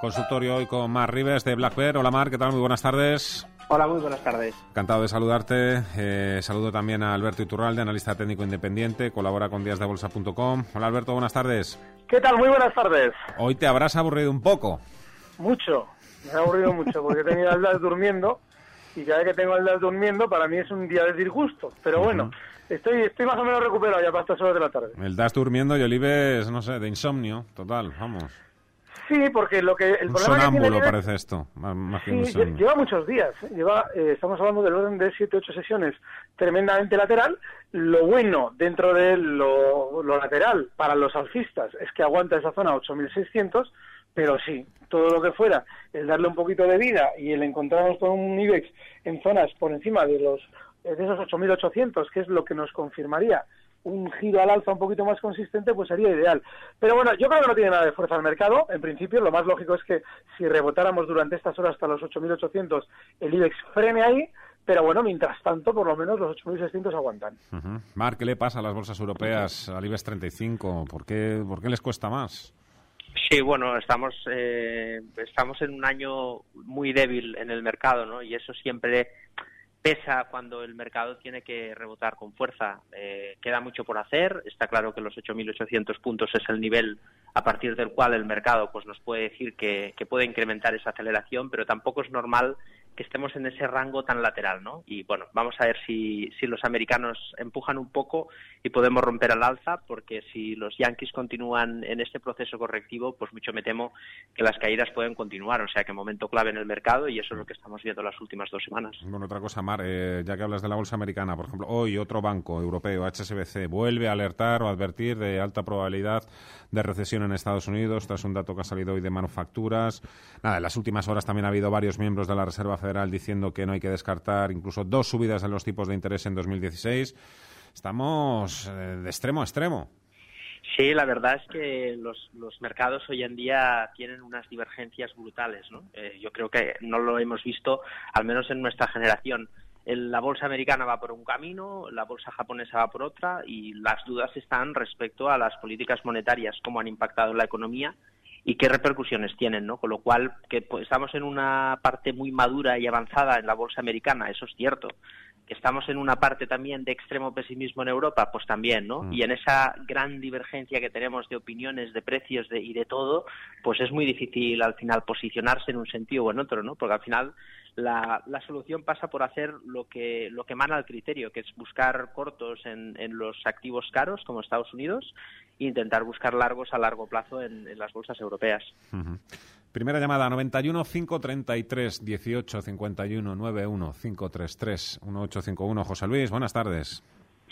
Consultorio hoy con Mar Rives de Black Bear. Hola Mar, ¿qué tal? Muy buenas tardes. Hola, muy buenas tardes. Encantado de saludarte. Eh, saludo también a Alberto Iturralde, analista técnico independiente, colabora con díasdebolsa.com. Hola Alberto, buenas tardes. ¿Qué tal? Muy buenas tardes. Hoy te habrás aburrido un poco. Mucho, me he aburrido mucho porque he tenido al DAS durmiendo y cada vez que tengo al DAS durmiendo para mí es un día de disgusto. Pero bueno, estoy, estoy más o menos recuperado ya para estas horas de la tarde. El DAS durmiendo y Olives, no sé, de insomnio, total, vamos. Sí, porque lo que el Un problema que tiene sonámbulo parece esto, más, que un lleva muchos días. ¿eh? Lleva, eh, estamos hablando del orden de 7-8 sesiones tremendamente lateral. Lo bueno dentro de lo, lo lateral para los alcistas es que aguanta esa zona 8.600, pero sí, todo lo que fuera el darle un poquito de vida y el encontrarnos con un IBEX en zonas por encima de los de esos 8.800, que es lo que nos confirmaría un giro al alza un poquito más consistente, pues sería ideal. Pero bueno, yo creo que no tiene nada de fuerza el mercado. En principio, lo más lógico es que si rebotáramos durante estas horas hasta los 8.800, el IBEX frene ahí. Pero bueno, mientras tanto, por lo menos los 8.600 aguantan. Ujú. Mar, ¿qué le pasa a las bolsas europeas, al IBEX 35? ¿Por qué, ¿Por qué les cuesta más? Sí, bueno, estamos eh, estamos en un año muy débil en el mercado, ¿no? Y eso siempre pesa cuando el mercado tiene que rebotar con fuerza. Eh, queda mucho por hacer. Está claro que los 8.800 puntos es el nivel a partir del cual el mercado pues nos puede decir que, que puede incrementar esa aceleración, pero tampoco es normal que estemos en ese rango tan lateral, ¿no? Y bueno, vamos a ver si, si los americanos empujan un poco y podemos romper al alza, porque si los Yankees continúan en este proceso correctivo, pues mucho me temo que las caídas pueden continuar. O sea que momento clave en el mercado y eso es lo que estamos viendo las últimas dos semanas. Bueno, otra cosa, Mar, eh, ya que hablas de la bolsa americana, por ejemplo, hoy otro banco europeo, HSBC, vuelve a alertar o advertir de alta probabilidad de recesión en Estados Unidos, tras un dato que ha salido hoy de manufacturas. Nada, en las últimas horas también ha habido varios miembros de la Reserva Federal diciendo que no hay que descartar incluso dos subidas en los tipos de interés en 2016. Estamos eh, de extremo a extremo. Sí, la verdad es que los, los mercados hoy en día tienen unas divergencias brutales. ¿no? Eh, yo creo que no lo hemos visto, al menos en nuestra generación. La bolsa americana va por un camino, la bolsa japonesa va por otra y las dudas están respecto a las políticas monetarias, cómo han impactado en la economía y qué repercusiones tienen, ¿no? Con lo cual, que pues, estamos en una parte muy madura y avanzada en la bolsa americana, eso es cierto. Que estamos en una parte también de extremo pesimismo en Europa, pues también, ¿no? Mm. Y en esa gran divergencia que tenemos de opiniones, de precios de, y de todo, pues es muy difícil al final posicionarse en un sentido o en otro, ¿no? Porque al final la, la solución pasa por hacer lo que, lo que emana al criterio, que es buscar cortos en, en los activos caros, como Estados Unidos, e intentar buscar largos a largo plazo en, en las bolsas europeas. Ujú. Primera llamada, 91 533 18 51 91 533 1851. José Luis, buenas tardes.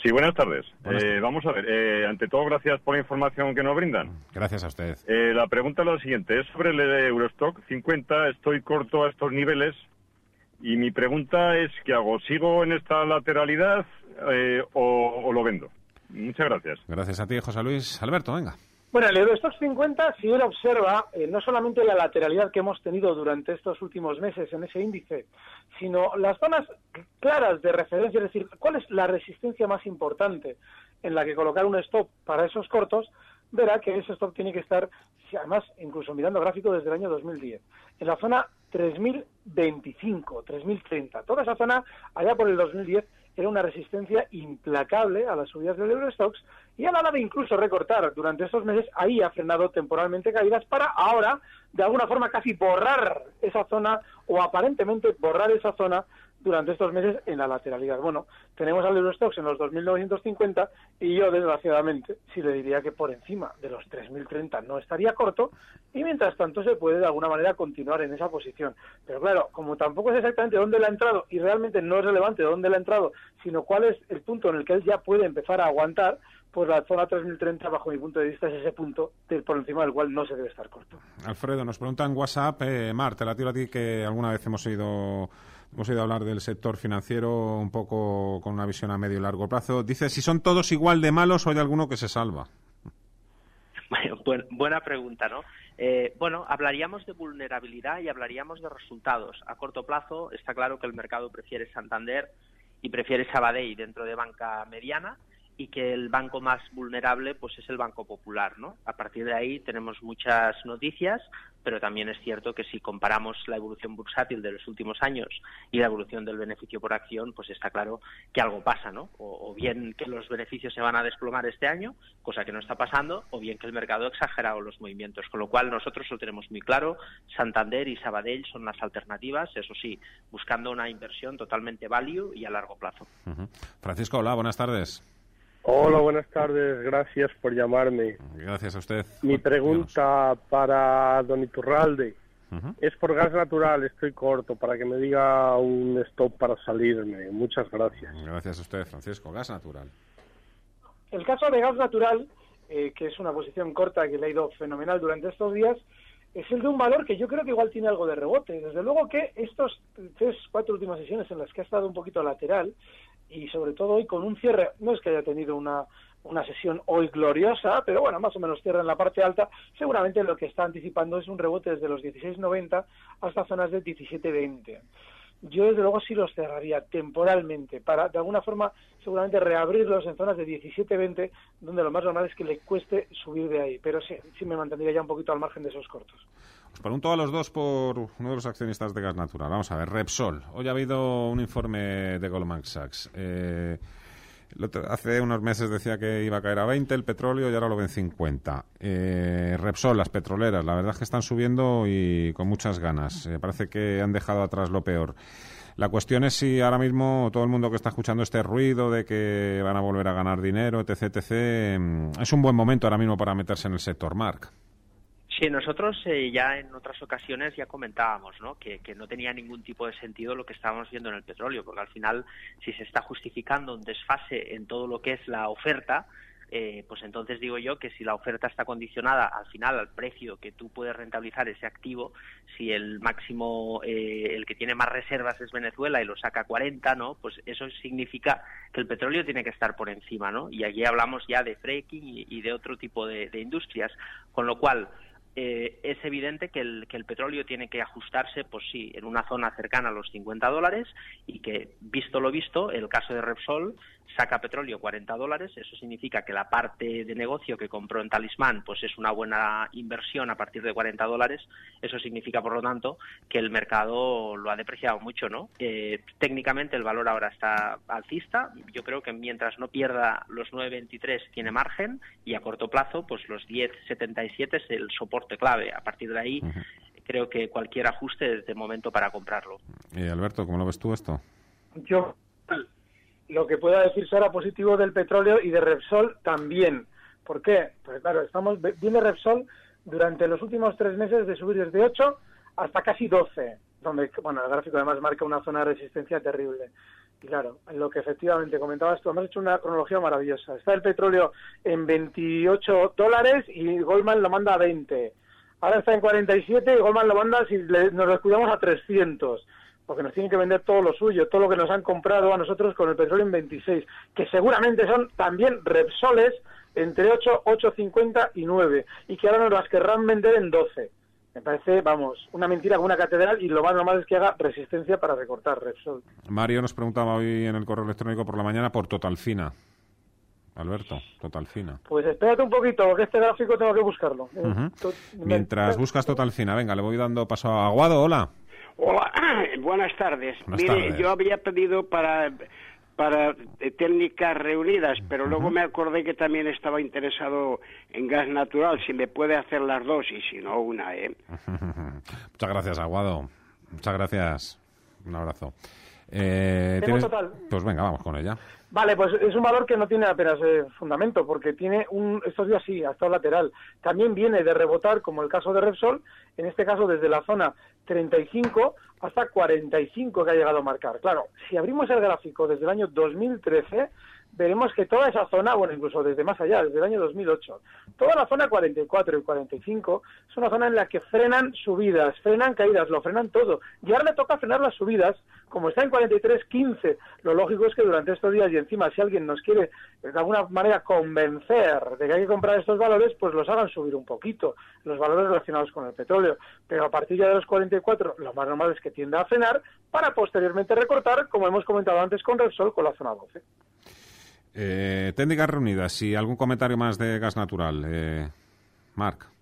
Sí, buenas tardes. Buenas Eh, vamos a ver, eh, ante todo, gracias por la información que nos brindan. Gracias a usted. Eh, la pregunta es la siguiente, es sobre el Eurostock 50, estoy corto a estos niveles y mi pregunta es, ¿qué hago? ¿Sigo en esta lateralidad eh, o, o lo vendo? Muchas gracias. Gracias a ti, José Luis. Alberto, venga. Bueno, el Eurostox 50, si uno observa eh, no solamente la lateralidad que hemos tenido durante estos últimos meses en ese índice, sino las zonas claras de referencia, es decir, cuál es la resistencia más importante en la que colocar un stop para esos cortos, verá que ese stop tiene que estar, además, incluso mirando gráfico desde el año 2010, en la zona 3025, 3030. Toda esa zona, allá por el 2010, era una resistencia implacable a las subidas del Eurostox y a la hora de incluso recortar durante estos meses, ahí ha frenado temporalmente caídas para ahora, de alguna forma, casi borrar esa zona o aparentemente borrar esa zona durante estos meses en la lateralidad. Bueno, tenemos al Eurostox en los 2.950 y yo, desgraciadamente, sí le diría que por encima de los 3.030 no estaría corto y mientras tanto se puede de alguna manera continuar en esa posición. Pero claro, como tampoco es exactamente dónde le ha entrado y realmente no es relevante dónde le ha entrado, sino cuál es el punto en el que él ya puede empezar a aguantar, pues la zona 3030, bajo mi punto de vista, es ese punto por encima del cual no se debe estar corto. Alfredo, nos pregunta en WhatsApp, eh, Mar, te la tiro a ti que alguna vez hemos ido Hemos ido a hablar del sector financiero un poco con una visión a medio y largo plazo. Dice si son todos igual de malos o hay alguno que se salva. Bueno, buena pregunta, ¿no? Eh, bueno, hablaríamos de vulnerabilidad y hablaríamos de resultados. A corto plazo está claro que el mercado prefiere Santander y prefiere Sabadell dentro de banca mediana y que el banco más vulnerable pues es el Banco Popular, ¿no? A partir de ahí tenemos muchas noticias, pero también es cierto que si comparamos la evolución bursátil de los últimos años y la evolución del beneficio por acción, pues está claro que algo pasa, ¿no? O, bien que los beneficios se van a desplomar este año, cosa que no está pasando, o bien que el mercado ha exagerado los movimientos, con lo cual nosotros lo tenemos muy claro, Santander y Sabadell son las alternativas, eso sí, buscando una inversión totalmente value y a largo plazo. Francisco, hola, buenas tardes. Hola, buenas tardes. Gracias por llamarme. Gracias a usted. Mi pregunta para don Iturralde es por gas natural. Estoy corto para que me diga un stop para salirme. Muchas gracias. Gracias a usted, Francisco. Gas natural. El caso de gas natural, eh, que es una posición corta que le ha ido fenomenal durante estos días, es el de un valor que yo creo que igual tiene algo de rebote. Desde luego que estos tres, cuatro últimas sesiones en las que ha estado un poquito lateral, y sobre todo hoy con un cierre, no es que haya tenido una, una sesión hoy gloriosa, pero bueno, más o menos cierra en la parte alta, seguramente lo que está anticipando es un rebote desde los 16.90 hasta zonas de 17.20. Yo desde luego sí los cerraría temporalmente para de alguna forma seguramente reabrirlos en zonas de 17-20 donde lo más normal es que le cueste subir de ahí, pero sí, sí me mantendría ya un poquito al margen de esos cortos. Os pregunto a los dos por uno de los accionistas de gas natural. Vamos a ver, Repsol. Hoy ha habido un informe de Goldman Sachs. Eh, hace unos meses decía que iba a caer a 20 el petróleo y ahora lo ven 50. Eh, Repsol, las petroleras, la verdad es que están subiendo y con muchas ganas. Eh, parece que han dejado atrás lo peor. La cuestión es si ahora mismo todo el mundo que está escuchando este ruido de que van a volver a ganar dinero, etc., etc., mm, es un buen momento ahora mismo para meterse en el sector, Mark. Sí, nosotros eh, ya en otras ocasiones ya comentábamos ¿no? Que, no tenía ningún tipo de sentido lo que estábamos viendo en el petróleo, porque al final, si se está justificando un desfase en todo lo que es la oferta, eh, pues entonces digo yo que si la oferta está condicionada al final al precio que tú puedes rentabilizar ese activo, si el máximo, eh, el que tiene más reservas es Venezuela y lo saca a 40, ¿no? Pues eso significa que el petróleo tiene que estar por encima, ¿no? Y aquí hablamos ya de fracking y, de otro tipo de industrias, con lo cual eh, es evidente que el, que el petróleo tiene que ajustarse, pues sí, en una zona cercana a los 50 dólares y que, visto lo visto, el caso de Repsol saca petróleo 40 dólares, eso significa que la parte de negocio que compró en Talismán pues es una buena inversión a partir de 40 dólares, eso significa por lo tanto que el mercado lo ha depreciado mucho, ¿no? Eh, técnicamente el valor ahora está alcista, yo creo que mientras no pierda los 9.23 tiene margen y a corto plazo pues los 10.77 es el soporte clave, a partir de ahí creo que cualquier ajuste es de momento para comprarlo. Eh, Alberto, ¿cómo lo ves tú esto? Yo lo que pueda decirse ahora positivo del petróleo y de Repsol también. ¿Por qué? Pues claro, estamos viene Repsol durante los últimos tres meses de subir desde 8 hasta casi 12, donde, bueno, el gráfico además marca una zona de resistencia terrible. Y claro, lo que efectivamente comentabas tú, hemos hecho una cronología maravillosa. Está el petróleo en 28 dólares y Goldman lo manda a 20. Ahora está en 47 y Goldman lo manda, si nos lo cuidamos, a 300 porque nos tienen que vender todo lo suyo, todo lo que nos han comprado a nosotros con el petróleo en 26, que seguramente son también Repsoles entre 8, 8.50 y 9, y que ahora nos las querrán vender en 12. Me parece, vamos, una mentira con una catedral y lo más normal es que haga resistencia para recortar Repsol. Mario nos preguntaba hoy en el correo electrónico por la mañana por Totalfina. Alberto, Totalfina. Pues espérate un poquito, porque este gráfico tengo que buscarlo. Mientras buscas Totalfina, venga, le voy dando paso a Aguado, hola. Hola, buenas tardes. Mire, yo había pedido para para técnicas reunidas, pero luego me acordé que también estaba interesado en gas natural, si me puede hacer las dos y si no una, ¿eh? Muchas gracias, Aguado. Muchas gracias. Un abrazo. Eh, Pues venga, vamos con ella. Vale, pues es un valor que no tiene apenas eh, fundamento, porque tiene un, estos días sí, ha estado lateral. También viene de rebotar, como el caso de Repsol, en este caso desde la zona 35 hasta 45 que ha llegado a marcar. Claro, si abrimos el gráfico desde el año 2013, veremos que toda esa zona, bueno, incluso desde más allá, desde el año 2008, toda la zona 44 y 45 es una zona en la que frenan subidas, frenan caídas, lo frenan todo. Y ahora le toca frenar las subidas, como está en 43, 15. Lo lógico es que durante estos días, y encima si alguien nos quiere de alguna manera convencer de que hay que comprar estos valores, pues los hagan subir un poquito, los valores relacionados con el petróleo. Pero a partir ya de los 44, lo más normal es que tienda a frenar para posteriormente recortar, como hemos comentado antes con Repsol, con la zona 12. Eh, técnicas reunidas y algún comentario más de gas natural. Eh, Marc.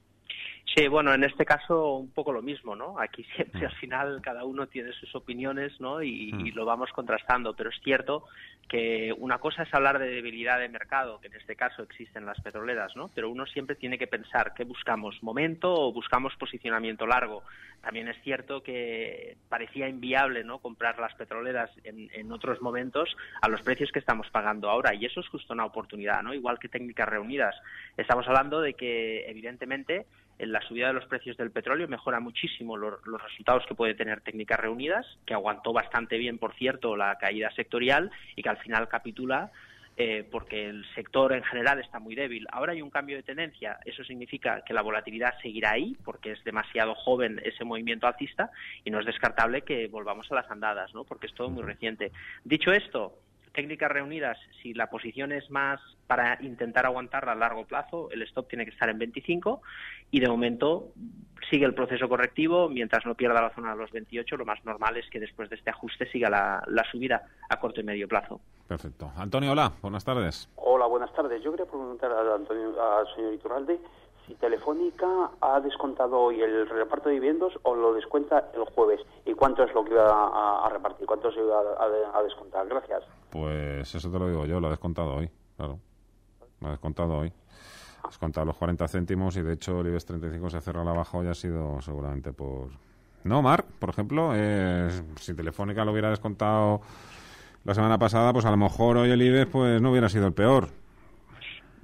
Sí, bueno, en este caso un poco lo mismo, ¿no? Aquí siempre mm. al final cada uno tiene sus opiniones, ¿no? Y, y, mm. lo vamos contrastando, pero es cierto que una cosa es hablar de debilidad de mercado, que en este caso existen las petroleras, ¿no? Pero uno siempre tiene que pensar qué buscamos, momento o buscamos posicionamiento largo. También es cierto que parecía inviable, ¿no? Comprar las petroleras en, en otros momentos a los precios que estamos pagando ahora y eso es justo una oportunidad, ¿no? Igual que técnicas reunidas. Estamos hablando de que evidentemente en la subida de los precios del petróleo mejora muchísimo los, resultados que puede tener Técnicas Reunidas, que aguantó bastante bien, por cierto, la caída sectorial y que al final capitula eh, porque el sector en general está muy débil. Ahora hay un cambio de tendencia, eso significa que la volatilidad seguirá ahí, porque es demasiado joven ese movimiento alcista y no es descartable que volvamos a las andadas, ¿no? porque es todo muy reciente. Dicho esto, técnicas reunidas, si la posición es más para intentar aguantarla a largo plazo, el stop tiene que estar en 25 y de momento sigue el proceso correctivo. Mientras no pierda la zona de los 28, lo más normal es que después de este ajuste siga la, subida a corto y medio plazo. Perfecto. Antonio, hola, buenas tardes. Hola, buenas tardes. Yo quería preguntar al señor Iturralde si Telefónica ha descontado hoy el reparto de dividendos o lo descuenta el jueves y cuánto es lo que va a, repartir, cuánto se va a, descontar. Gracias. Pues eso te lo digo yo, lo ha descontado hoy, claro. Lo ha descontado hoy. Ha descontado los 40 céntimos y de hecho el IBEX 35 se ha cerrado abajo y ha sido seguramente por... No, Marc, por ejemplo, si Telefónica lo hubiera descontado la semana pasada, pues a lo mejor hoy el IBEX pues no hubiera sido el peor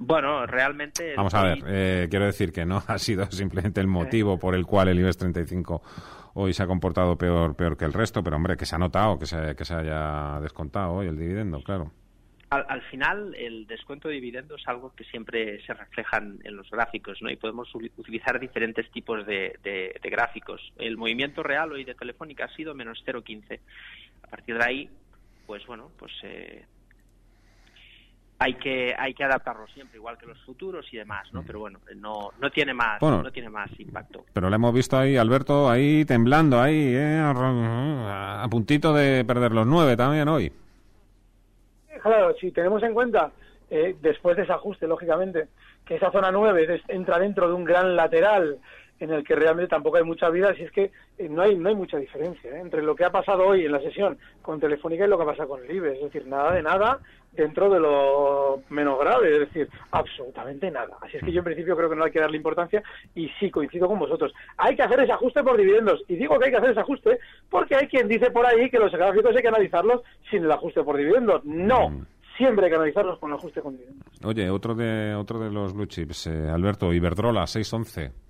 bueno, realmente... Vamos a ver, eh, quiero decir que no ha sido simplemente el motivo por el cual el IBEX 35 hoy se ha comportado peor, peor que el resto, pero hombre, que se ha notado que se, que se haya descontado hoy el dividendo, claro. Al, final, el descuento de dividendo es algo que siempre se refleja en los gráficos, ¿no? Y podemos utilizar diferentes tipos de, de gráficos. El movimiento real hoy de Telefónica ha sido menos 0,15. A partir de ahí, pues bueno, pues eh, hay que hay que adaptarlo siempre igual que los futuros y demás no mm. pero bueno no no tiene más no tiene más impacto pero le hemos visto ahí Alberto ahí temblando ahí ¿eh? a puntito de perder los nueve también hoy claro si tenemos en cuenta eh, después de ese ajuste lógicamente que esa zona 9 entra dentro de un gran lateral en el que realmente tampoco hay mucha vida, si es que eh, no hay no hay mucha diferencia entre lo que ha pasado hoy en la sesión con Telefónica y lo que pasa con el IBE, es decir, nada de nada, dentro de lo menos grave, es decir, absolutamente nada. Así es que yo en principio creo que no hay que darle importancia y sí coincido con vosotros. Hay que hacer ese ajuste por dividendos y digo que hay que hacer ese ajuste porque hay quien dice por ahí que los gráficos hay que analizarlos sin el ajuste por dividendos. No. Mm. Siempre hay que analizarlos con el ajuste con dividendos. Oye, otro de otro de los blue chips, eh, Alberto, Iberdrola, 611.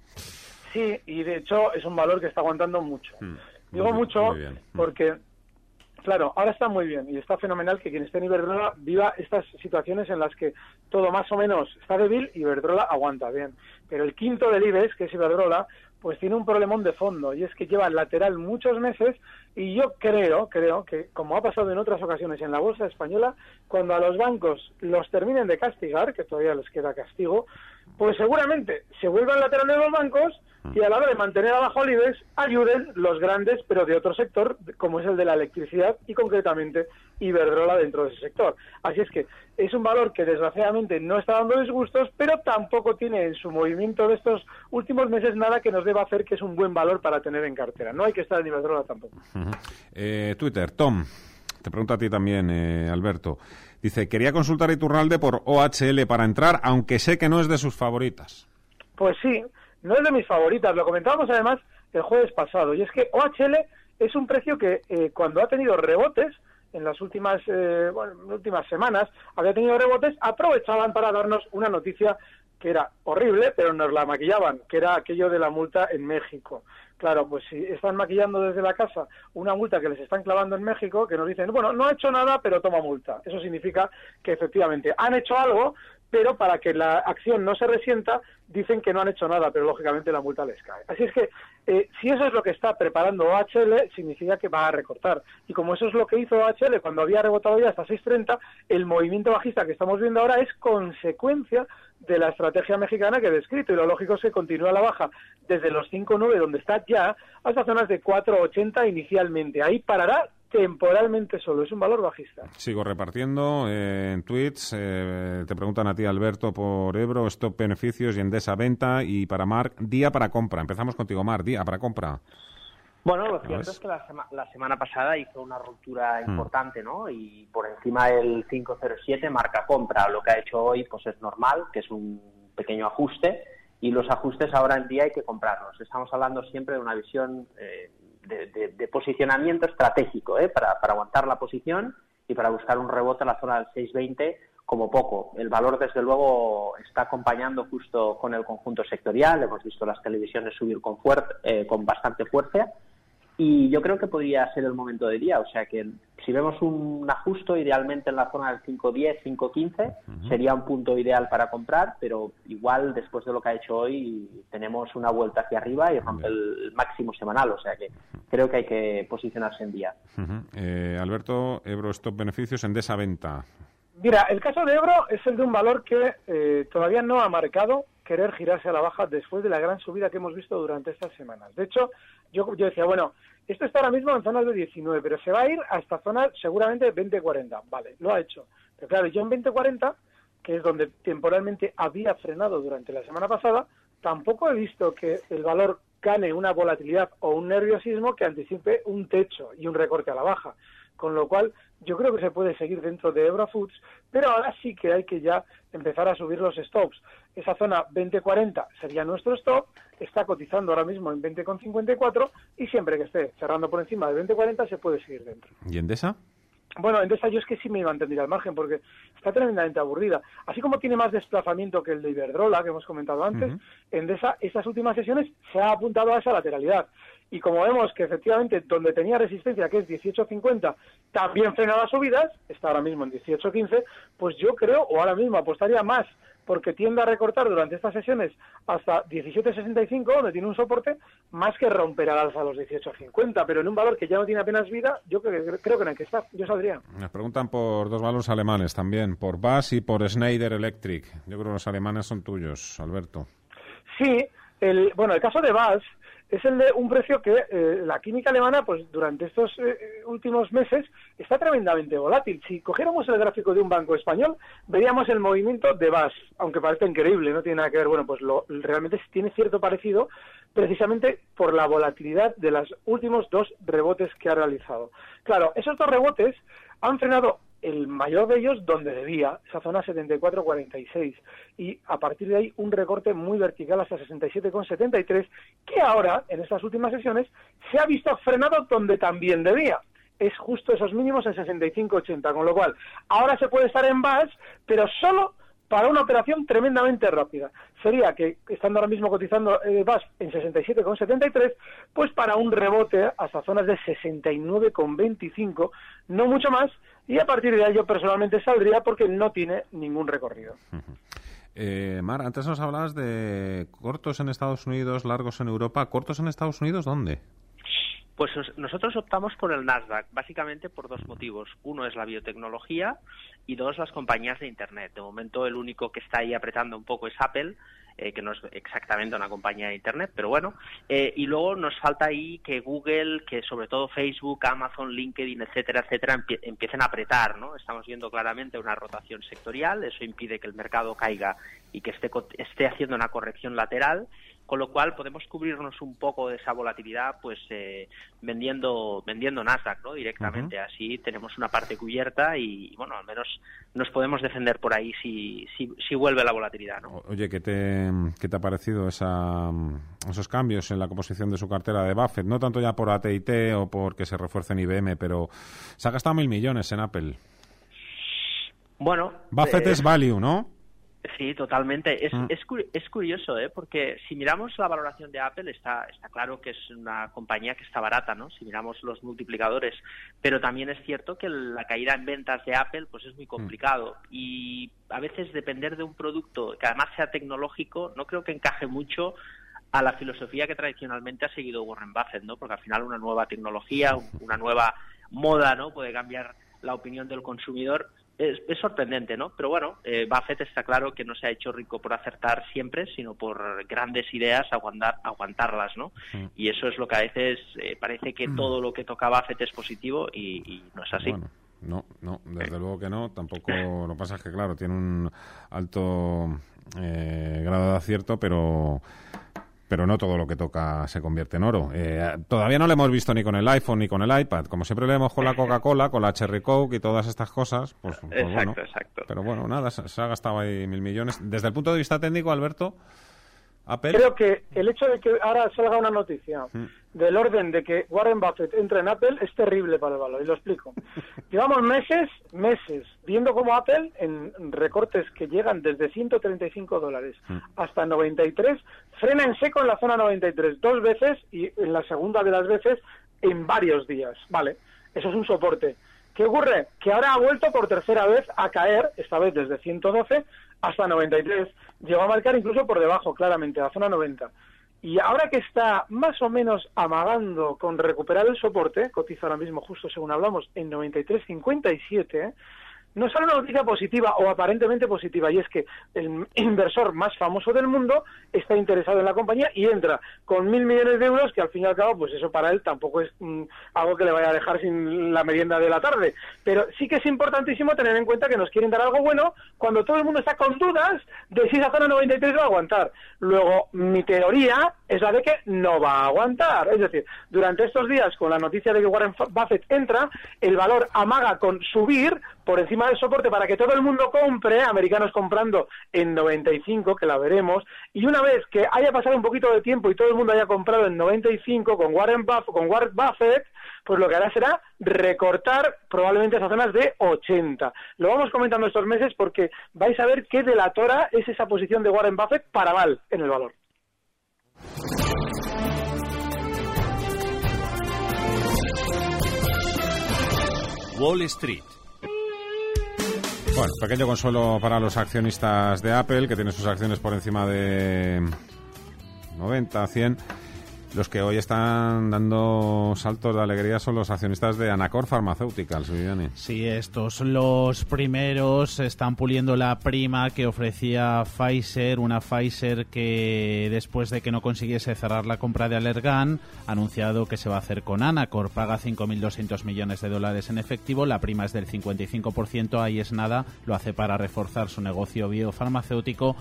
Sí, y de hecho es un valor que está aguantando mucho. Mm. Digo mucho mm. porque Claro, ahora está muy bien y está fenomenal que quien esté en Iberdrola viva estas situaciones en las que todo más o menos está débil y Iberdrola aguanta bien. Pero el quinto del IBEX, que es Iberdrola, pues tiene un problemón de fondo y es que lleva lateral muchos meses y yo creo, creo que como ha pasado en otras ocasiones en la bolsa española, cuando a los bancos los terminen de castigar, que todavía les queda castigo, pues seguramente se vuelvan laterales los bancos y a la hora de mantener abajo el ayuden los grandes, pero de otro sector, como es el de la electricidad y concretamente Iberdrola dentro de ese sector. Así es que es un valor que desgraciadamente no está dando disgustos, pero tampoco tiene en su movimiento de estos últimos meses nada que nos deba hacer que es un buen valor para tener en cartera. No hay que estar en Iberdrola tampoco. Eh, Twitter, Tom, te pregunto a ti también, eh, Alberto. Dice, quería consultar a Iturralde por OHL para entrar, aunque sé que no es de sus favoritas. Pues sí, no es de mis favoritas. Lo comentábamos además el jueves pasado. Y es que OHL es un precio que eh, cuando ha tenido rebotes, en las últimas, eh, últimas semanas, había tenido rebotes, aprovechaban para darnos una noticia que era horrible, pero nos la maquillaban, que era aquello de la multa en México. Claro, pues si están maquillando desde la casa una multa que les están clavando en México, que nos dicen, bueno, no ha hecho nada, pero toma multa. Eso significa que efectivamente han hecho algo, pero para que la acción no se resienta, dicen que no han hecho nada, pero lógicamente la multa les cae. Así es que eh, si eso es lo que está preparando OHL, significa que va a recortar. Y como eso es lo que hizo OHL cuando había rebotado ya hasta 6.30, el movimiento bajista que estamos viendo ahora es consecuencia de la estrategia mexicana que he descrito. Y lo lógico es que continúa la baja desde los 5.9, donde está ya, hasta zonas de 4.80 inicialmente. Ahí parará temporalmente solo, es un valor bajista. Sigo repartiendo eh, en tweets, eh, te preguntan a ti Alberto por Ebro, stop beneficios y Endesa venta y para Marc, día para compra. Empezamos contigo Marc, día para compra. Bueno, lo cierto es que la, semana pasada hizo una ruptura hmm. importante, ¿no? Y por encima del 507 marca compra. Lo que ha hecho hoy, pues es normal, que es un pequeño ajuste. Y los ajustes ahora en día hay que comprarlos. Estamos hablando siempre de una visión eh, de, posicionamiento estratégico ¿eh? para, aguantar la posición y para buscar un rebote en la zona del 620 como poco. El valor, desde luego, está acompañando justo con el conjunto sectorial. Hemos visto las televisiones subir con, eh, con bastante fuerza y yo creo que podría ser el momento de día. O sea que si vemos un ajuste, idealmente en la zona del 5.10, 5.15, sería un punto ideal para comprar, pero igual después de lo que ha hecho hoy, tenemos una vuelta hacia arriba y rompe el máximo semanal. O sea que creo que hay que posicionarse en día. Eh, Alberto, Ebro Stop Beneficios en desaventa. Mira, el caso de Ebro es el de un valor que eh, todavía no ha marcado querer girarse a la baja después de la gran subida que hemos visto durante estas semanas. De hecho, yo, yo decía, bueno, esto está ahora mismo en zonas de 19, pero se va a ir hasta zonas seguramente 20-40. Vale, lo ha hecho. Pero claro, yo en 20-40, que es donde temporalmente había frenado durante la semana pasada, tampoco he visto que el valor gane una volatilidad o un nerviosismo que anticipe un techo y un recorte a la baja. Con lo cual, yo creo que se puede seguir dentro de Eurofoods, pero ahora sí que hay que ya empezar a subir los stops. Esa zona 20.40 sería nuestro stop, está cotizando ahora mismo en 20,54 y siempre que esté cerrando por encima de 20.40 se puede seguir dentro. ¿Y Endesa? Bueno, Endesa yo es que sí me mantendría al margen porque está tremendamente aburrida. Así como tiene más desplazamiento que el de Iberdrola, que hemos comentado antes, Endesa estas últimas sesiones se ha apuntado a esa lateralidad. Y como vemos que efectivamente donde tenía resistencia, que es 18.50, también frena las subidas, está ahora mismo en 18.15, pues yo creo, o ahora mismo apostaría más porque tiende a recortar durante estas sesiones hasta 17.65, donde tiene un soporte, más que romper al alza los 18.50, pero en un valor que ya no tiene apenas vida, yo creo, creo que no hay que estar. Yo saldría. Nos preguntan por dos valores alemanes también, por BAS y por Schneider Electric. Yo creo que los alemanes son tuyos, Alberto. Sí, el, bueno, el caso de BAS es el de un precio que eh, la química alemana, pues durante estos eh, últimos meses, está tremendamente volátil. Si cogiéramos el gráfico de un banco español, veríamos el movimiento de BAS, aunque parece increíble, no tiene nada que ver, bueno, pues lo, realmente tiene cierto parecido, precisamente por la volatilidad de los últimos dos rebotes que ha realizado. Claro, esos dos rebotes han frenado el mayor de ellos donde debía, esa zona 74,46, y a partir de ahí un recorte muy vertical hasta 67,73, que ahora, en estas últimas sesiones, se ha visto frenado donde también debía. Es justo esos mínimos en 65,80, con lo cual ahora se puede estar en BAS, pero solo para una operación tremendamente rápida. Sería que, estando ahora mismo cotizando el BAS en 67,73, pues para un rebote hasta zonas de 69,25, no mucho más, y a partir de ahí yo personalmente saldría porque no tiene ningún recorrido. Eh, Mar, antes nos hablabas de cortos en Estados Unidos, largos en Europa. ¿Cortos en Estados Unidos dónde? Pues nosotros optamos por el Nasdaq, básicamente por dos motivos. Uno es la biotecnología y dos las compañías de Internet. De momento el único que está ahí apretando un poco es Apple, eh, que no es exactamente una compañía de Internet, pero bueno. Eh, y luego nos falta ahí que Google, que sobre todo Facebook, Amazon, LinkedIn, etcétera, etcétera, empiecen a apretar, ¿no? Estamos viendo claramente una rotación sectorial, eso impide que el mercado caiga y que esté, esté haciendo una corrección lateral con lo cual podemos cubrirnos un poco de esa volatilidad pues eh, vendiendo vendiendo Nasdaq no directamente. Así tenemos una parte cubierta y bueno al menos nos podemos defender por ahí si, si, si vuelve la volatilidad ¿no? oye ¿qué te, qué te ha parecido esa, esos cambios en la composición de su cartera de Buffett no tanto ya por AT&T o porque se refuerce en IBM pero se ha gastado mil millones en Apple. Bueno Buffett eh, es value ¿no? Sí, totalmente. Es, Mm. es, es curioso, ¿eh? porque si miramos la valoración de Apple, está, está claro que es una compañía que está barata, ¿no? Si miramos los multiplicadores. Pero también es cierto que la caída en ventas de Apple pues es muy complicado. Y a veces depender de un producto que además sea tecnológico, no creo que encaje mucho a la filosofía que tradicionalmente ha seguido Warren Buffett, ¿no? Porque al final una nueva tecnología, un- una nueva moda, ¿no? Puede cambiar la opinión del consumidor. Es, es sorprendente, ¿no? Pero bueno, eh, Buffett está claro que no se ha hecho rico por acertar siempre, sino por grandes ideas aguantar, aguantarlas, ¿no? Y eso es lo que a veces eh, parece que todo lo que toca Buffett es positivo y, y no es así. Bueno, no, no, desde luego que no. Tampoco lo pasa es que, claro, tiene un alto eh, grado de acierto, pero pero no todo lo que toca se convierte en oro. Eh, todavía no lo hemos visto ni con el iPhone ni con el iPad. Como siempre lo vemos con la Coca-Cola, con la Cherry Coke y todas estas cosas, pues, pues Exacto, bueno. exacto. Pero bueno, nada, se, se ha gastado ahí mil millones. Desde el punto de vista técnico, Alberto, Apple... Creo que el hecho de que ahora salga una noticia Mm. del orden de que Warren Buffett entre en Apple es terrible para el valor, y lo explico. Llevamos meses, meses, viendo cómo Apple, en recortes que llegan desde 135 dólares hasta 93, frena en seco en la zona 93 dos veces y en la segunda de las veces en varios días. Vale, eso es un soporte. ¿Qué ocurre? Que ahora ha vuelto por tercera vez a caer, esta vez desde 112 hasta 93. Llegó a marcar incluso por debajo, claramente, la zona 90. Y ahora que está más o menos amagando con recuperar el soporte, cotiza ahora mismo justo según hablamos en 93.57, nos sale una noticia positiva o aparentemente positiva y es que el inversor más famoso del mundo está interesado en la compañía y entra con mil millones de euros que al fin y al cabo pues eso para él tampoco es mm, algo que le vaya a dejar sin la merienda de la tarde. Pero sí que es importantísimo tener en cuenta que nos quieren dar algo bueno cuando todo el mundo está con dudas de si esa zona 93 va a aguantar. Luego mi teoría es la de que no va a aguantar. Es decir durante estos días con la noticia de que Warren Buffett entra el valor amaga con subir por encima del soporte para que todo el mundo compre, americanos comprando en 95, que la veremos, y una vez que haya pasado un poquito de tiempo y todo el mundo haya comprado en 95 con Warren Buffett, con Warren Buffett pues lo que hará será recortar probablemente esas zonas de 80. Lo vamos comentando estos meses porque vais a ver qué delatora es esa posición de Warren Buffett para mal en el valor. Wall Street. Bueno, pequeño consuelo para los accionistas de Apple, que tienen sus acciones por encima de 90, 100. Los que hoy están dando saltos de alegría son los accionistas de Anacor Pharmaceuticals, Viviani. Sí, estos los primeros están puliendo la prima que ofrecía Pfizer, una Pfizer que después de que no consiguiese cerrar la compra de Allergan, ha anunciado que se va a hacer con Anacor, paga 5.200 millones de dólares en efectivo, la prima es del 55%, ahí es nada, lo hace para reforzar su negocio biofarmacéutico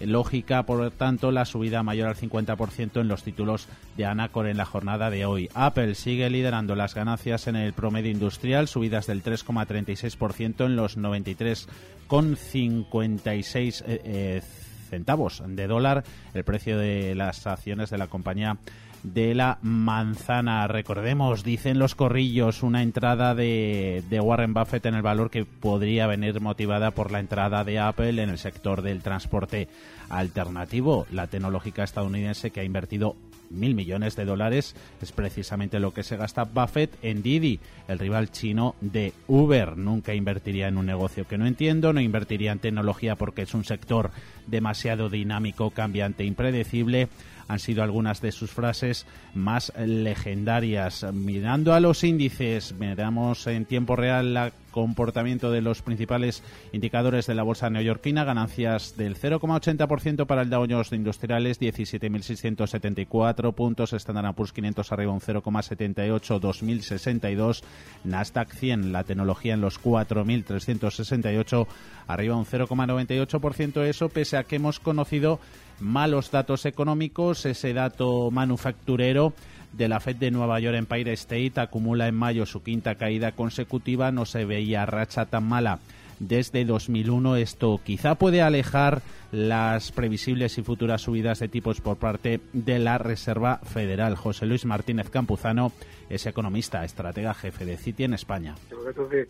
lógica, por tanto, la subida mayor al 50% en los títulos de Anacor en la jornada de hoy. Apple sigue liderando las ganancias en el promedio industrial, subidas del 3,36% en los 93,56 eh, eh, centavos de dólar, el precio de las acciones de la compañía de la manzana. Recordemos, dicen los corrillos, una entrada de, de, Warren Buffett en el valor que podría venir motivada por la entrada de Apple en el sector del transporte alternativo. La tecnológica estadounidense que ha invertido mil millones de dólares es precisamente lo que se gasta Buffett en Didi, el rival chino de Uber. Nunca invertiría en un negocio que no entiendo, no invertiría en tecnología porque es un sector demasiado dinámico, cambiante, impredecible han sido algunas de sus frases más legendarias. Mirando a los índices, miramos en tiempo real el comportamiento de los principales indicadores de la bolsa neoyorquina, ganancias del 0,80% para el Dow Jones de Industriales, 17.674 puntos, Standard Poor's 500 arriba un 0,78, 2.062, Nasdaq 100, la tecnología en los 4.368 arriba un 0,98%, eso pese a que hemos conocido malos datos económicos, ese dato manufacturero de la Fed de Nueva York Empire State acumula en mayo su quinta caída consecutiva, no se veía racha tan mala desde 2001. Esto quizá puede alejar las previsibles y futuras subidas de tipos por parte de la Reserva Federal. José Luis Martínez Campuzano es economista, estratega jefe de Citi en España. Los datos de,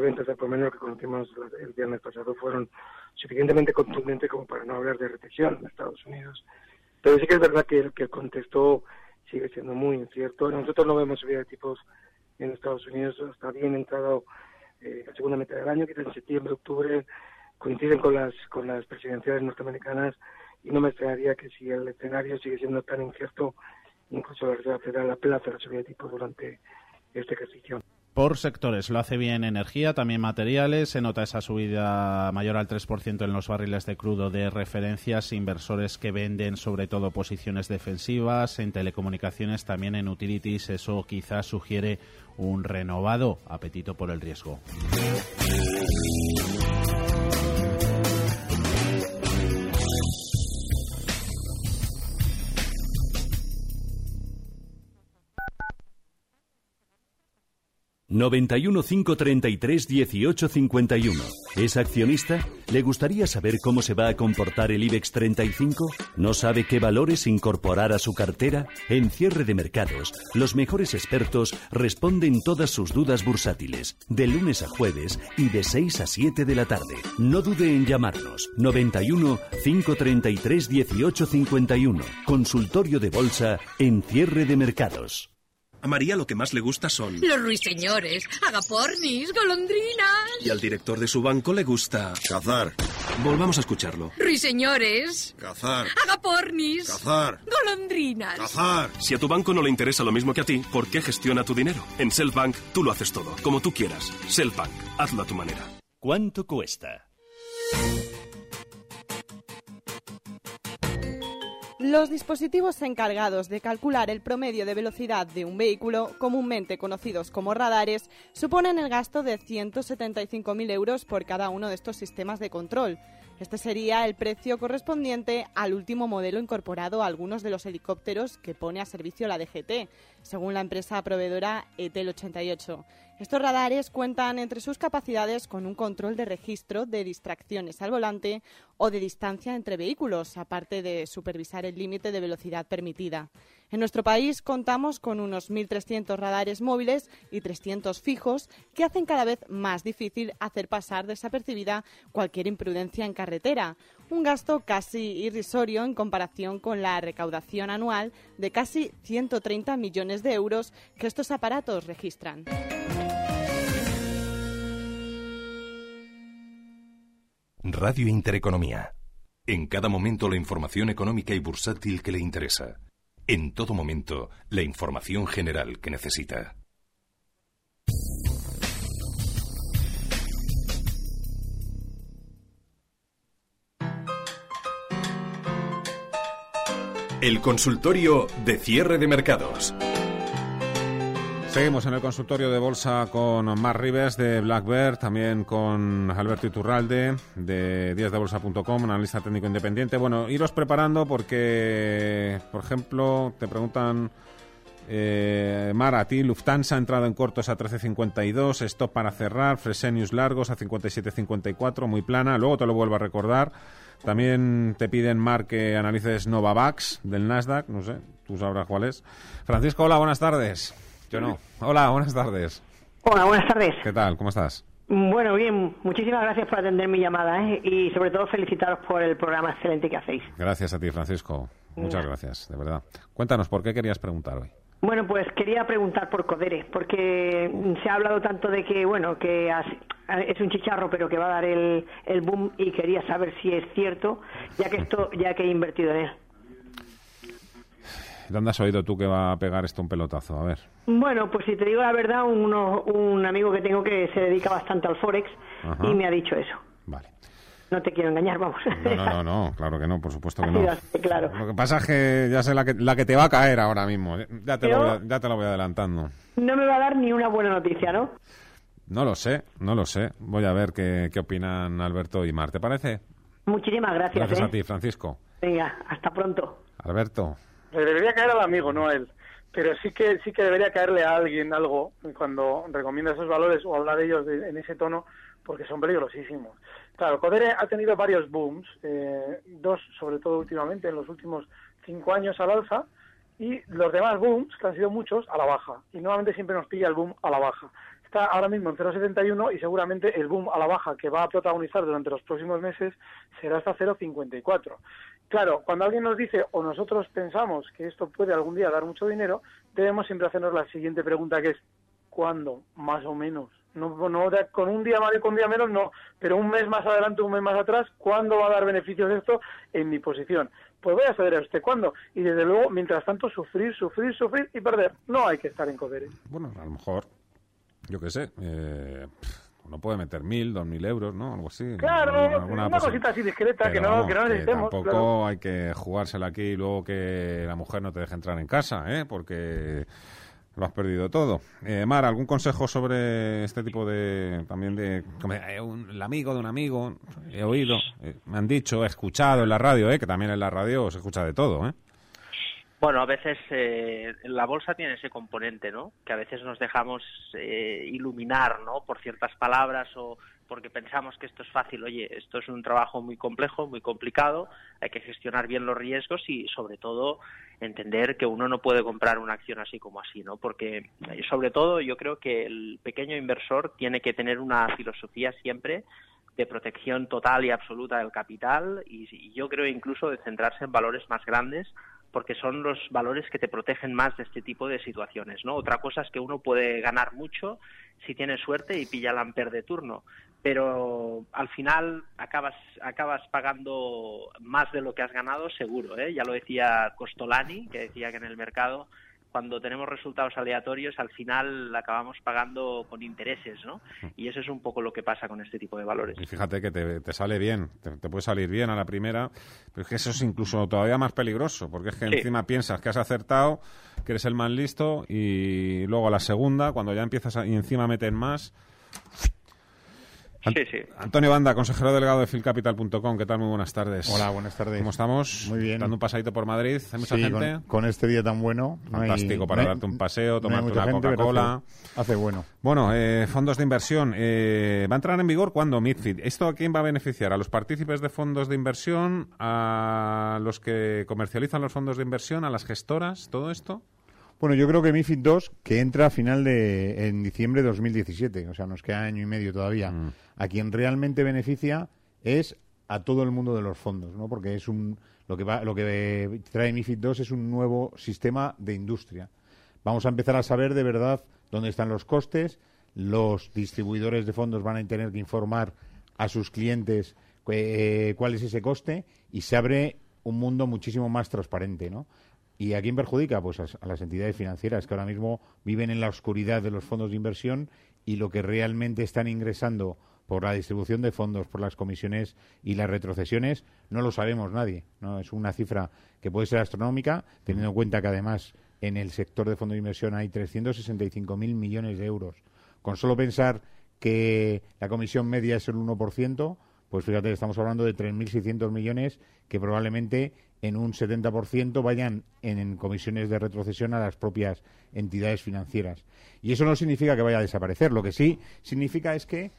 ventas de promedio que conocimos el viernes pasado fueron suficientemente contundentes como para no hablar de recesión en Estados Unidos. Pero sí que es verdad que el, que el contexto sigue siendo muy incierto. Nosotros no vemos subida de tipos en Estados Unidos hasta bien entrado eh, la segunda mitad del año, quizás en septiembre, octubre, coinciden con las, con las presidenciales norteamericanas y no me extrañaría que si el escenario sigue siendo tan incierto, incluso la Reserva Federal la plaza la subida de tipos durante este ejercicio por sectores. Lo hace bien energía, también materiales. Se nota esa subida mayor al 3% en los barriles de crudo de referencias. Inversores que venden sobre todo posiciones defensivas. En telecomunicaciones, también en utilities. Eso quizás sugiere un renovado apetito por el riesgo. 91 533 1851. ¿Es accionista? ¿Le gustaría saber cómo se va a comportar el IBEX 35? ¿No sabe qué valores incorporar a su cartera? En cierre de mercados, los mejores expertos responden todas sus dudas bursátiles, de lunes a jueves y de 6 a 7 de la tarde. No dude en llamarnos. 91 533 1851. Consultorio de bolsa en cierre de mercados. A María lo que más le gusta son... Los ruiseñores, agapornis, golondrinas. Y al director de su banco le gusta... Cazar. Volvamos a escucharlo. Ruiseñores. Cazar. Agapornis. Cazar. Golondrinas. Cazar. Si a tu banco no le interesa lo mismo que a ti, ¿por qué gestiona tu dinero? En Selfbank tú lo haces todo, como tú quieras. Selfbank, hazlo a tu manera. ¿Cuánto cuesta? Los dispositivos encargados de calcular el promedio de velocidad de un vehículo, comúnmente conocidos como radares, suponen el gasto de 175.000 euros por cada uno de estos sistemas de control. Este sería el precio correspondiente al último modelo incorporado a algunos de los helicópteros que pone a servicio la DGT, según la empresa proveedora ETEL 88. Estos radares cuentan entre sus capacidades con un control de registro de distracciones al volante o de distancia entre vehículos, aparte de supervisar el límite de velocidad permitida. En nuestro país contamos con unos 1.300 radares móviles y 300 fijos que hacen cada vez más difícil hacer pasar desapercibida cualquier imprudencia en carretera, un gasto casi irrisorio en comparación con la recaudación anual de casi 130 millones de euros que estos aparatos registran. Radio Intereconomía. En cada momento la información económica y bursátil que le interesa. En todo momento la información general que necesita. El consultorio de cierre de mercados. Seguimos en el consultorio de bolsa con Mar Rives de Blackbird, también con Alberto Iturralde de díasdebolsa.com, analista técnico independiente. Bueno, iros preparando porque, por ejemplo, te preguntan, eh, Mar, a ti, Lufthansa ha entrado en cortos a 13.52, stop para cerrar, Fresenius largos a 57.54, muy plana, luego te lo vuelvo a recordar. También te piden, Mar, que analices Novavax del Nasdaq, no sé, tú sabrás cuál es. Francisco, hola, buenas tardes. Yo no. Hola, buenas tardes. Hola, buenas tardes. ¿Qué tal? ¿Cómo estás? Bueno, bien. Muchísimas gracias por atender mi llamada ¿eh? y sobre todo felicitaros por el programa excelente que hacéis. Gracias a ti, Francisco. Muchas gracias, de verdad. Cuéntanos, ¿por qué querías preguntar hoy? Bueno, pues quería preguntar por Codere, porque se ha hablado tanto de que, bueno, que es un chicharro, pero que va a dar el, el boom y quería saber si es cierto, ya que esto, ya que he invertido en él. ¿Dónde has oído tú que va a pegar esto un pelotazo? A ver. Bueno, pues si te digo la verdad, un amigo que tengo que se dedica bastante al Forex y me ha dicho eso. Vale. No te quiero engañar, vamos. No, no, no, claro que no, por supuesto que no. claro. Lo que pasa es que ya sé la que, la que te va a caer ahora mismo. Ya te, lo voy, ya te lo voy adelantando. No me va a dar ni una buena noticia, ¿no? No lo sé, no lo sé. Voy a ver qué, qué opinan Alberto y Mar. ¿Te parece? Muchísimas gracias. Gracias a ¿eh? ti, Francisco. Venga, hasta pronto. Alberto. Debería caer al amigo, no a él. Pero sí que sí que debería caerle a alguien algo cuando recomienda esos valores o habla de ellos en ese tono, porque son peligrosísimos. Claro, Codere ha tenido varios booms, eh, dos sobre todo últimamente, en los últimos cinco años al alza, y los demás booms, que han sido muchos, a la baja. Y nuevamente siempre nos pilla el boom a la baja. Está ahora mismo en 0,71 y seguramente el boom a la baja que va a protagonizar durante los próximos meses será hasta 0,54. Claro, cuando alguien nos dice o nosotros pensamos que esto puede algún día dar mucho dinero, debemos siempre hacernos la siguiente pregunta que es ¿cuándo? Más o menos. No, con un día más y con un día menos, no, pero un mes más adelante, un mes más atrás, ¿cuándo va a dar beneficios esto en mi posición? Pues voy a saber a usted cuándo. Y desde luego, mientras tanto, sufrir, sufrir, sufrir y perder. No hay que estar en Codere. Bueno, a lo mejor, yo qué sé, eh, uno puede meter mil, dos mil euros, ¿no? Algo así. Claro, Alguna- una cosita así discreta que no, que no necesitemos. tampoco claro. hay que jugársela aquí y luego que la mujer no te deje entrar en casa, ¿eh? Porque lo has perdido todo. Eh, Mar, ¿algún consejo sobre este tipo de... también de... como, eh, un- el amigo de un amigo? He oído, eh, me han dicho, he escuchado en la radio, ¿eh? Que también en la radio se escucha de todo, ¿eh? Bueno, a veces eh, la bolsa tiene ese componente, ¿no? Que a veces nos dejamos eh, iluminar, ¿no? Por ciertas palabras o porque pensamos que esto es fácil. Oye, esto es un trabajo muy complejo, muy complicado. Hay que gestionar bien los riesgos y, sobre todo, entender que uno no puede comprar una acción así como así, ¿no? Porque, eh, sobre todo, yo creo que el pequeño inversor tiene que tener una filosofía siempre de protección total y absoluta del capital y, y yo creo incluso de centrarse en valores más grandes porque son los valores que te protegen más de este tipo de situaciones, ¿no? Otra cosa es que uno puede ganar mucho si tiene suerte y pilla el amper de turno, pero al final acabas acabas pagando más de lo que has ganado seguro, ¿eh? Ya lo decía Costolani, que decía que en el mercado cuando tenemos resultados aleatorios al final acabamos pagando con intereses, ¿no? Y eso es un poco lo que pasa con este tipo de valores. Y fíjate que te, te sale bien, te, te puede salir bien a la primera, pero es que eso es incluso todavía más peligroso, porque es que Sí. encima piensas que has acertado, que eres el más listo, y luego a la segunda, cuando ya empiezas a- y encima meten más. Sí, sí. Antonio Banda, consejero delegado de filcapital.com, ¿qué tal? Muy buenas tardes. Hola, buenas tardes. ¿Cómo estamos? Muy bien. Dando un pasadito por Madrid, ¿hay mucha Sí, gente? Con, con este día tan bueno. no hay- Fantástico, para no hay- darte un paseo, tomarte una Coca-Cola. Hace, hace bueno. Bueno, eh, fondos de inversión. eh, ¿Va a entrar en vigor cuándo, MIFID? ¿Esto a quién va a beneficiar? ¿A los partícipes de fondos de inversión? ¿A los que comercializan los fondos de inversión? ¿A las gestoras? ¿Todo esto? Bueno, yo creo que MIFID 2, que entra a final de en diciembre de 2017, o sea, nos queda año y medio todavía. Mm. A quien realmente beneficia es a todo el mundo de los fondos, ¿no? Porque es un lo que va, lo que trae MIFID 2 es un nuevo sistema de industria. Vamos a empezar a saber de verdad dónde están los costes. Los distribuidores de fondos van a tener que informar a sus clientes eh, cuál es ese coste y se abre un mundo muchísimo más transparente, ¿no? ¿Y a quién perjudica? Pues a, las entidades financieras que ahora mismo viven en la oscuridad de los fondos de inversión y lo que realmente están ingresando por la distribución de fondos, por las comisiones y las retrocesiones, no lo sabemos nadie. ¿no? Es una cifra que puede ser astronómica, teniendo en cuenta que además en el sector de fondos de inversión hay 365.000 millones de euros. Con solo pensar que la comisión media es el 1%, pues fíjate, estamos hablando de 3.600 millones que probablemente en un 70% vayan en, comisiones de retrocesión a las propias entidades financieras. Y eso no significa que vaya a desaparecer. Lo que sí significa es que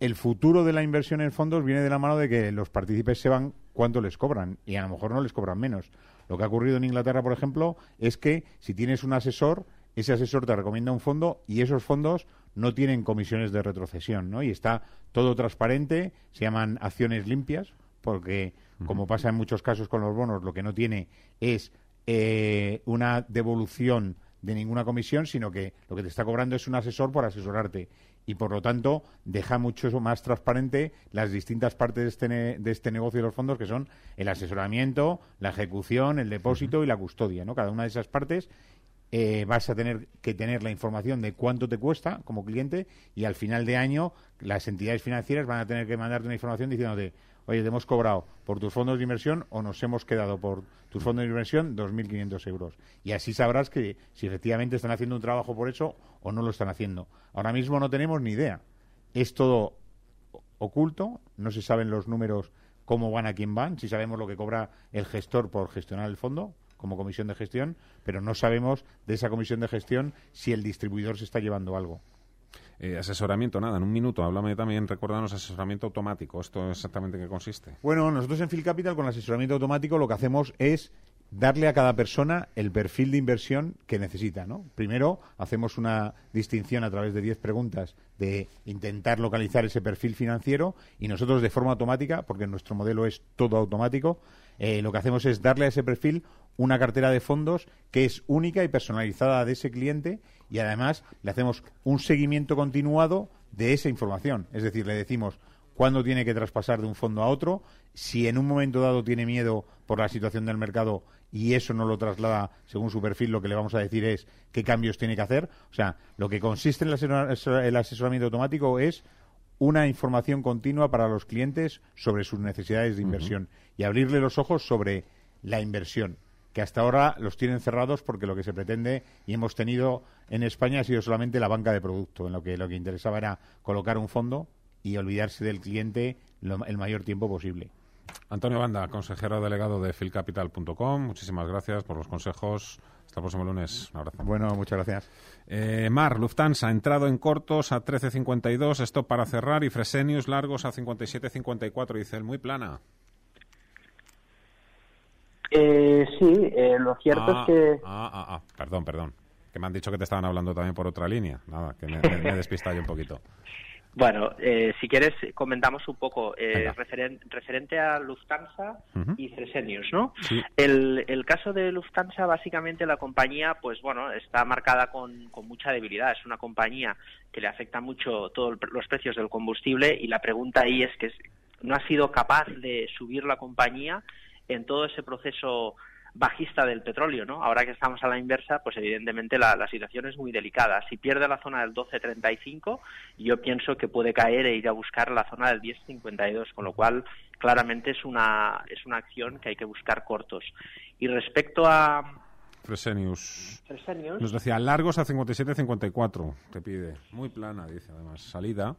el futuro de la inversión en fondos viene de la mano de que los partícipes sepan cuánto les cobran y a lo mejor no les cobran menos. Lo que ha ocurrido en Inglaterra, por ejemplo, es que si tienes un asesor, ese asesor te recomienda un fondo y esos fondos no tienen comisiones de retrocesión, ¿no? Y está todo transparente, se llaman acciones limpias, porque como pasa en muchos casos con los bonos, lo que no tiene es eh, una devolución de ninguna comisión, sino que lo que te está cobrando es un asesor por asesorarte y por lo tanto deja mucho más transparente las distintas partes de este, ne- de este negocio de los fondos que son el asesoramiento, la ejecución, el depósito y la custodia, ¿no? Cada una de esas partes eh, vas a tener que tener la información de cuánto te cuesta como cliente y al final de año las entidades financieras van a tener que mandarte una información diciéndote, oye, te hemos cobrado por tus fondos de inversión o nos hemos quedado por tus fondos de inversión 2.500 euros. Y así sabrás que si efectivamente están haciendo un trabajo por eso o no lo están haciendo. Ahora mismo no tenemos ni idea. Es todo oculto, no se saben los números cómo van, a quién van, si sabemos lo que cobra el gestor por gestionar el fondo como comisión de gestión, pero no sabemos de esa comisión de gestión si el distribuidor se está llevando algo. Eh, asesoramiento, nada, en un minuto. Háblame también, recuérdanos, asesoramiento automático. ¿Esto exactamente en qué consiste? Bueno, nosotros en Phil Capital con el asesoramiento automático lo que hacemos es darle a cada persona el perfil de inversión que necesita, ¿no? Primero hacemos una distinción a través de 10 preguntas de intentar localizar ese perfil financiero y nosotros de forma automática, porque nuestro modelo es todo automático, eh, lo que hacemos es darle a ese perfil una cartera de fondos que es única y personalizada de ese cliente y además le hacemos un seguimiento continuado de esa información. Es decir, le decimos cuándo tiene que traspasar de un fondo a otro, si en un momento dado tiene miedo por la situación del mercado y eso no lo traslada según su perfil, lo que le vamos a decir es qué cambios tiene que hacer. O sea, lo que consiste en el asesoramiento automático es una información continua para los clientes sobre sus necesidades de inversión y abrirle los ojos sobre la inversión que hasta ahora los tienen cerrados porque lo que se pretende y hemos tenido en España ha sido solamente la banca de producto, en lo que lo que interesaba era colocar un fondo y olvidarse del cliente el mayor tiempo posible. Antonio Banda, consejero delegado de filcapital.com, muchísimas gracias por los consejos. Hasta el próximo lunes. Un abrazo. Bueno, muchas gracias. Eh, Mar, Lufthansa, entrado en cortos a 13.52, stop para cerrar y Fresenius largos a 57.54, dice el muy plana. Eh, sí, eh, lo cierto es Ah, que... Ah, ah, ah, perdón, perdón. Que me han dicho que te estaban hablando también por otra línea. Nada, que me, me, me he despistado yo un poquito. Bueno, eh, si quieres comentamos un poco eh, referen- referente a Lufthansa y Fresenius, ¿no? Sí. El, el caso de Lufthansa, básicamente la compañía, pues bueno, está marcada con, con mucha debilidad. Es una compañía que le afecta mucho todos los precios del combustible y la pregunta ahí es que no ha sido capaz de subir la compañía en todo ese proceso bajista del petróleo, ¿no? Ahora que estamos a la inversa, pues evidentemente la, la situación es muy delicada. Si pierde la zona del 12.35, yo pienso que puede caer e ir a buscar la zona del 10.52, con lo cual claramente es una es una acción que hay que buscar cortos. Y respecto a Fresenius. Fresenius, Nos decía largos a 57.54. Te pide. Muy plana, dice además. Salida.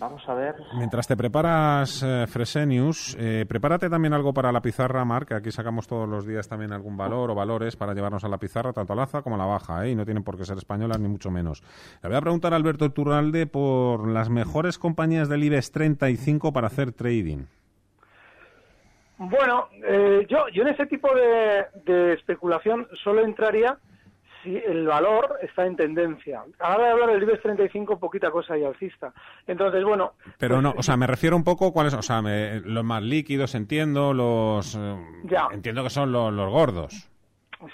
Vamos a ver. Mientras te preparas, eh, Fresenius, eh, prepárate también algo para la pizarra, Mar, que aquí sacamos todos los días también algún valor o valores para llevarnos a la pizarra, tanto a la alza como a la baja, ¿eh? y no tienen por qué ser españolas ni mucho menos. Le voy a preguntar a Alberto Turralde por las mejores compañías del IBEX 35 para hacer trading. Bueno, eh, yo, yo en ese tipo de, de especulación solo entraría si el valor está en tendencia. Ahora de hablar del IBEX 35, poquita cosa y alcista. Entonces, bueno, Pero no, o sea, me refiero un poco cuáles, o sea, me- los más líquidos entiendo, los eh, Ya. entiendo que son los, los gordos.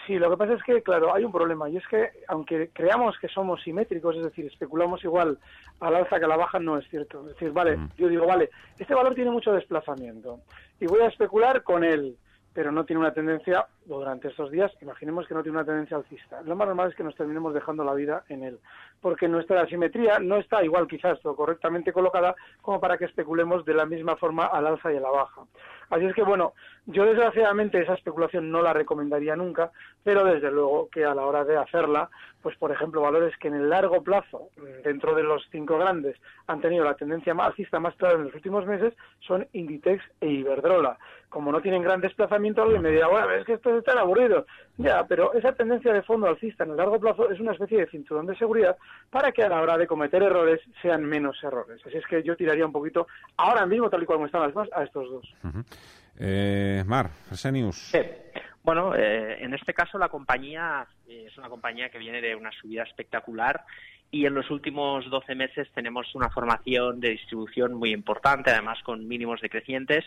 Sí, lo que pasa es que, claro, hay un problema y es que aunque creamos que somos simétricos, es decir, especulamos igual al alza que a la baja, no es cierto. Es decir, vale, yo digo, vale, este valor tiene mucho desplazamiento y voy a especular con él, pero no tiene una tendencia, durante estos días, imaginemos que no tiene una tendencia alcista. Lo más normal es que nos terminemos dejando la vida en él, porque nuestra asimetría no está igual quizás o correctamente colocada como para que especulemos de la misma forma al alza y a la baja. Así es que, bueno, yo desgraciadamente esa especulación no la recomendaría nunca, pero desde luego que a la hora de hacerla, pues por ejemplo, valores que en el largo plazo, mm, dentro de los cinco grandes, han tenido la tendencia alcista más clara en los últimos meses, son Inditex e Iberdrola. Como no tienen gran desplazamiento, alguien me dirá, bueno, es que están aburridos. Ya, pero esa tendencia de fondo alcista en el largo plazo es una especie de cinturón de seguridad para que a la hora de cometer errores sean menos errores. Así es que yo tiraría un poquito, ahora mismo, tal y como están las más, a estos dos. Ujú. Eh, Mar, Fresenius. Bueno, eh, en este caso la compañía eh, es una compañía que viene de una subida espectacular y en los últimos 12 meses tenemos una formación de distribución muy importante, además con mínimos decrecientes.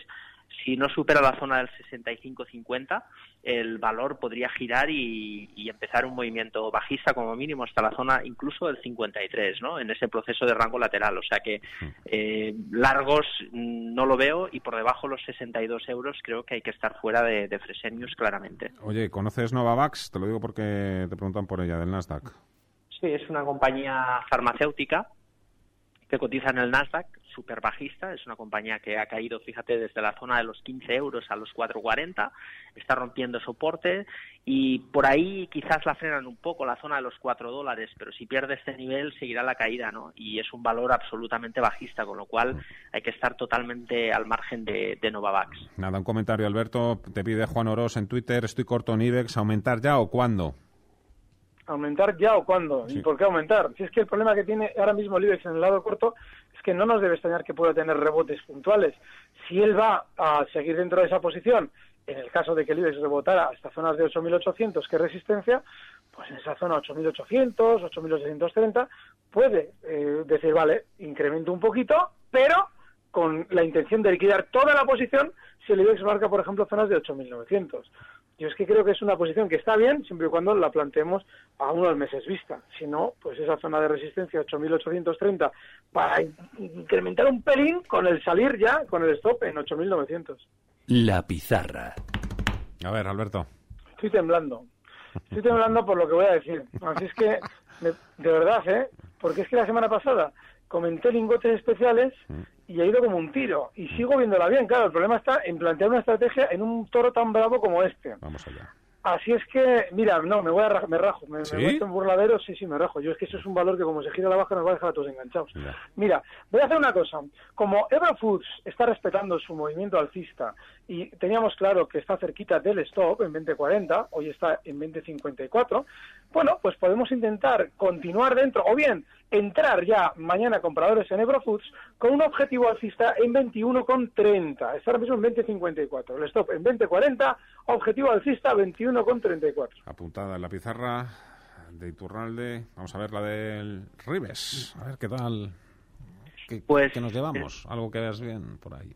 Si no supera la zona del 65-50, el valor podría girar y, y empezar un movimiento bajista como mínimo hasta la zona incluso del 53, ¿no? En ese proceso de rango lateral. O sea que eh, largos mm, no lo veo y por debajo de los 62 euros creo que hay que estar fuera de, de Fresenius claramente. Oye, ¿conoces Novavax? Te lo digo porque te preguntan por ella, del Nasdaq. Sí, es una compañía farmacéutica que cotiza en el Nasdaq, súper bajista, es una compañía que ha caído, fíjate, desde la zona de los 15 euros a los 4,40, está rompiendo soporte y por ahí quizás la frenan un poco, la zona de los 4 dólares, pero si pierde este nivel seguirá la caída, ¿no? Y es un valor absolutamente bajista, con lo cual hay que estar totalmente al margen de, de Novavax. Nada, un comentario, Alberto, te pide Juan en Twitter, estoy corto en IBEX, ¿aumentar ya o cuándo? ¿Aumentar ya o cuándo? ¿Y por qué aumentar? Si es que el problema que tiene ahora mismo el IBEX en el lado corto es que no nos debe extrañar que pueda tener rebotes puntuales. Si él va a seguir dentro de esa posición, en el caso de que el IBEX rebotara hasta zonas de 8.800, que es resistencia, pues en esa zona 8.800, 8.830, puede eh, decir, vale, incremento un poquito, pero con la intención de liquidar toda la posición si el IBEX marca, por ejemplo, zonas de 8.900. Yo es que creo que es una posición que está bien siempre y cuando la planteemos a unos meses vista. Si no, pues esa zona de resistencia 8.830 para incrementar un pelín con el salir ya, con el stop en 8.900. La pizarra. A ver, Alberto. Estoy temblando. Estoy temblando por lo que voy a decir. Así es que, de, de verdad, ¿eh? Porque es que la semana pasada comenté lingotes especiales y ha ido como un tiro. Y sigo viéndola bien. Claro, el problema está en plantear una estrategia en un toro tan bravo como este. Vamos allá. Así es que, mira, no, me voy a ra- me rajo, me, ¿Sí? me en burladero, sí, sí, me rajo. Yo es que eso es un valor que como se gira la baja nos va a dejar a todos enganchados. Mira, voy a hacer una cosa. Como Eva Foods está respetando su movimiento alcista y teníamos claro que está cerquita del stop en 2040, hoy está en 2054, bueno, pues podemos intentar continuar dentro o bien entrar ya mañana compradores en Ebro Foods con un objetivo alcista en 21,30. Está ahora mismo en 2054. El stop en 2040, objetivo alcista 21,34. Apuntada en la pizarra de Iturralde. Vamos a ver la del Ribes. A ver qué tal. ¿Qué, Pues, qué nos llevamos? Algo que veas bien por ahí.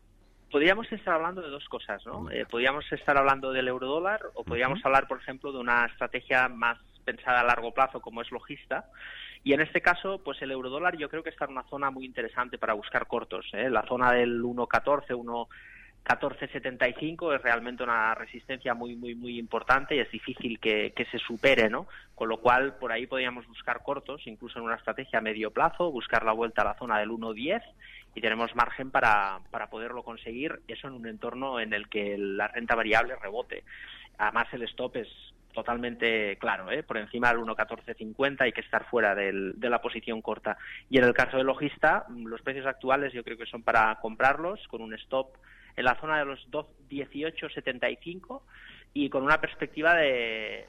podríamos estar hablando de dos cosas, ¿no? Eh, podríamos estar hablando del eurodólar o podríamos hablar, por ejemplo, de una estrategia más pensada a largo plazo como es logista. Y en este caso, pues el eurodólar yo creo que está en una zona muy interesante para buscar cortos. ¿eh? La zona del 1.14, 1.1475 es realmente una resistencia muy, muy, muy importante y es difícil que, que se supere, ¿no? Con lo cual, por ahí podríamos buscar cortos, incluso en una estrategia a medio plazo, buscar la vuelta a la zona del 1.10 y tenemos margen para, para poderlo conseguir, eso en un entorno en el que la renta variable rebote. Además, el stop es totalmente claro, ¿eh? por encima del 1.1450 hay que estar fuera del- de la posición corta. Y en el caso del logista, mm, los precios actuales yo creo que son para comprarlos con un stop en la zona de los 18.75 y con una perspectiva de,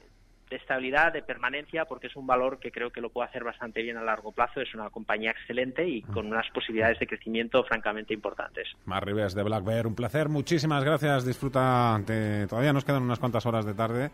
de estabilidad, de permanencia, porque es un valor que creo que lo puede hacer bastante bien a largo plazo. Es una compañía excelente y con unas posibilidades de crecimiento francamente importantes. Mar Ribes de Black Bear, un placer. Muchísimas gracias. Disfruta. de- Todavía nos quedan unas cuantas horas de tarde.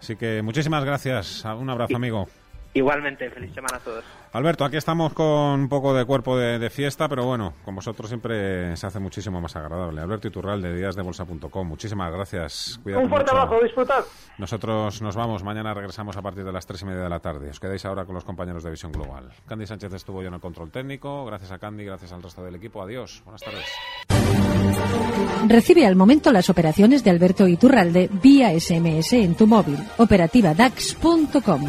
Así que muchísimas gracias. Un abrazo, amigo. Igualmente, feliz semana a todos. Alberto, aquí estamos con un poco de cuerpo de, de fiesta, pero bueno, con vosotros siempre se hace muchísimo más agradable. Alberto Iturral de díasdebolsa.com. Muchísimas gracias. Cuídate Un fuerte mucho. abrazo, disfrutad. Nosotros nos vamos. Mañana regresamos a partir de las tres y media de la tarde. Os quedáis ahora con los compañeros de Visión Global. Candy Sánchez estuvo yo en el control técnico. Gracias a Candy, gracias al resto del equipo. Adiós. Buenas tardes. Recibe al momento las operaciones de Alberto Iturralde vía SMS en tu móvil. Operativa DAX.com.